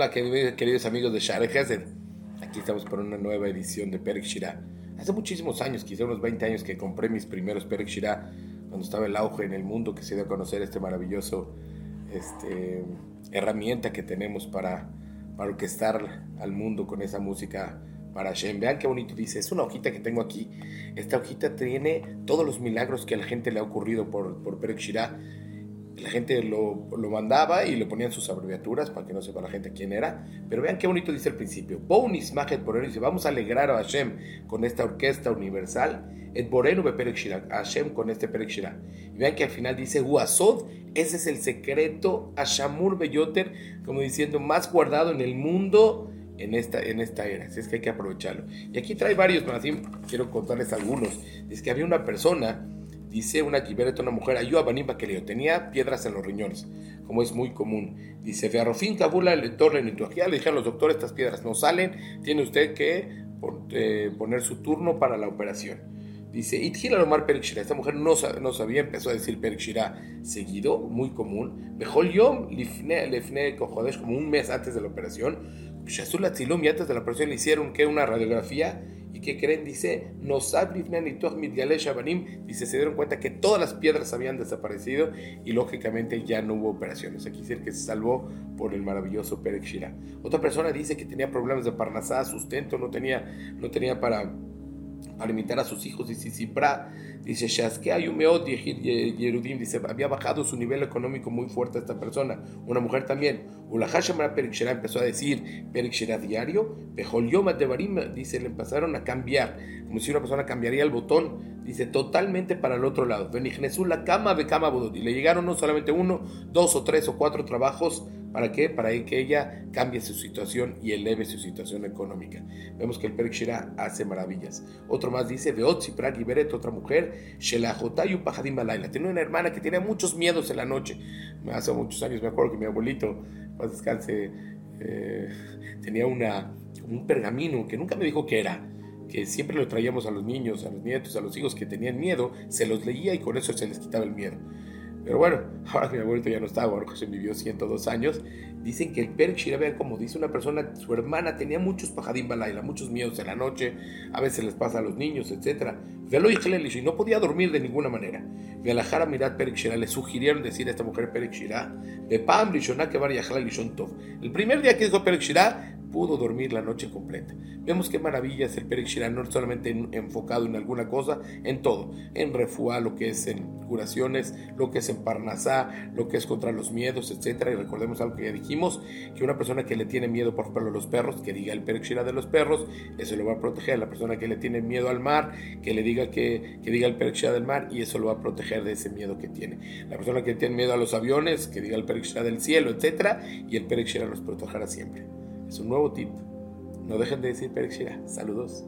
Hola, queridos amigos de Share Hesed. Aquí estamos por una nueva edición de Perek Shira. Hace muchísimos años, quizá unos 20 años, que compré mis primeros Perek Shira cuando estaba el auge en el mundo, que se dio a conocer este maravilloso este, herramienta que tenemos para, para orquestar al mundo con esa música para Hashem. Vean qué bonito dice. Es una hojita que tengo aquí. Esta hojita tiene todos los milagros que a la gente le ha ocurrido por, por Perek Shira la gente lo, lo, mandaba y le ponían sus abreviaturas para que no sepa la gente quién era. Pero vean qué bonito dice al principio. Bonis Majet Borenu dice, vamos a alegrar a Hashem con esta orquesta universal. Et Borenu Perek Hashem con este Perek Y vean que al final dice, Huasod, ese es el secreto, Ashamur Beyoter, como diciendo, más guardado en el mundo en esta, en esta era. Así es que hay que aprovecharlo. Y aquí trae varios, pero así quiero contarles algunos. Dice que había una persona Dice una kibereta, una mujer, ayuda a que le tenía piedras en los riñones, como es muy común. Dice, Ferrofín Kabula le torre le dijeron los doctores, estas piedras no salen, tiene usted que eh, poner su turno para la operación. Dice, Itgila Omar Perikshira, esta mujer no, no sabía, empezó a decir Perikshira seguido, muy común. Mejor yo, Lifne, Lifne como un mes antes de la operación. Shazul Atzilum, y antes de la operación le hicieron que una radiografía ¿Y qué creen? Dice, dice, se dieron cuenta que todas las piedras habían desaparecido y lógicamente ya no hubo operaciones. Aquí dice que se salvó por el maravilloso Perek Shira. Otra persona dice que tenía problemas de parnasá, sustento, no tenía, no tenía para para limitar a sus hijos. Dice Sipra, dice Shazke Ayumeot Yerudim, dice, había bajado su nivel económico muy fuerte esta persona. Una mujer también. Ulahashamara Perikshera empezó a decir Perikshera diario. Yoma de Barim, dice, le empezaron a cambiar, como si una persona cambiaría el botón, dice, totalmente para el otro lado. Benignesul la cama de cama le llegaron no solamente uno, dos o tres o cuatro trabajos ¿Para qué? Para que ella cambie su situación y eleve su situación económica. Vemos que el Shira hace maravillas. Otro más dice, Veotzi Pragi Beret, otra mujer, Shelajotayu Pajadim Balaila. Tiene una hermana que tiene muchos miedos en la noche. Hace muchos años me acuerdo que mi abuelito, más descanse, eh, tenía una, un pergamino que nunca me dijo qué era que siempre lo traíamos a los niños, a los nietos, a los hijos que tenían miedo, se los leía y con eso se les quitaba el miedo. Pero bueno, ahora mi abuelito ya no está, ahora se vivió 102 años. Dicen que el Perk Shira, como dice una persona, su hermana tenía muchos pajadim balaila, muchos miedos en la noche, a veces les pasa a los niños, etc. Velo y no podía dormir de ninguna manera. Velajara Mirat Perek Shira, le sugirieron decir a esta mujer Perek Shira, de Pam Lishoná que Tov. El primer día que dijo Perek Shira, pudo dormir la noche completa. Vemos qué maravilla es el Perek no solamente enfocado en alguna cosa, en todo, en refuá, lo que es en curaciones, lo que es en parnasá, lo que es contra los miedos, etcétera. Y recordemos algo que ya dijimos, que una persona que le tiene miedo, por ejemplo, a los perros, que diga el Perek de los perros, eso lo va a proteger. La persona que le tiene miedo al mar, que le diga que, que diga el Perek del mar, y eso lo va a proteger de ese miedo que tiene. La persona que tiene miedo a los aviones, que diga el Perek del cielo, etcétera, y el Perek los protegerá siempre. Es un nuevo tip. No dejen de decir Perek Saludos.